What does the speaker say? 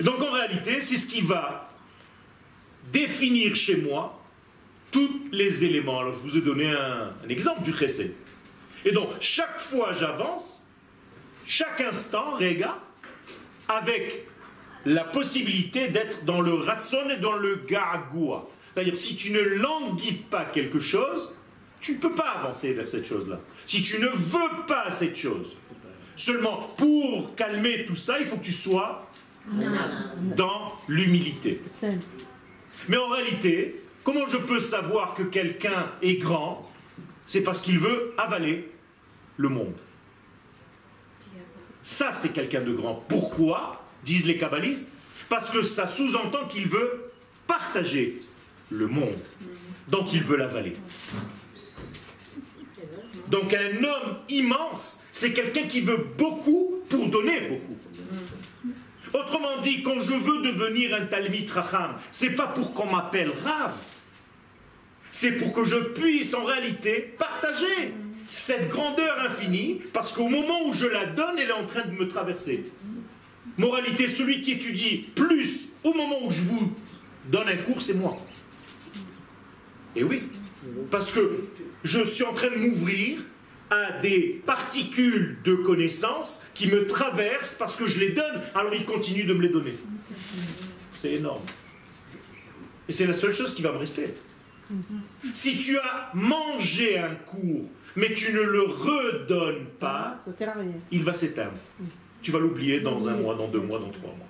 Donc en réalité, c'est ce qui va définir chez moi tous les éléments. Alors je vous ai donné un, exemple du chesed. Et donc chaque fois j'avance, chaque instant, Rega, avec la possibilité d'être dans le ratson et dans le ga'agua. C'est-à-dire si tu ne languis pas quelque chose, tu ne peux pas avancer vers cette chose-là. Si tu ne veux pas cette chose, seulement pour calmer tout ça, il faut que tu sois dans l'humilité. Mais en réalité, comment je peux savoir que quelqu'un est grand? C'est parce qu'il veut avaler le monde. Ça, c'est quelqu'un de grand. Pourquoi disent les kabbalistes? Parce que ça sous-entend qu'il veut partager le monde. Donc il veut l'avaler. Donc un homme immense, c'est quelqu'un qui veut beaucoup pour donner beaucoup. Autrement dit, quand je veux devenir un Talmid Raham, c'est pas pour qu'on m'appelle Rav, c'est pour que je puisse en réalité partager cette grandeur infinie, parce qu'au moment où je la donne, elle est en train de me traverser. Moralité, celui qui étudie plus au moment où je vous donne un cours, c'est moi. Et oui, parce que je suis en train de m'ouvrir à des particules de connaissances qui me traversent parce que je les donne, alors il continue de me les donner. C'est énorme. Et c'est la seule chose qui va me rester. Si tu as mangé un cours, mais tu ne le redonnes pas, il va s'éteindre. Tu vas l'oublier dans un mois, dans deux mois, dans trois mois.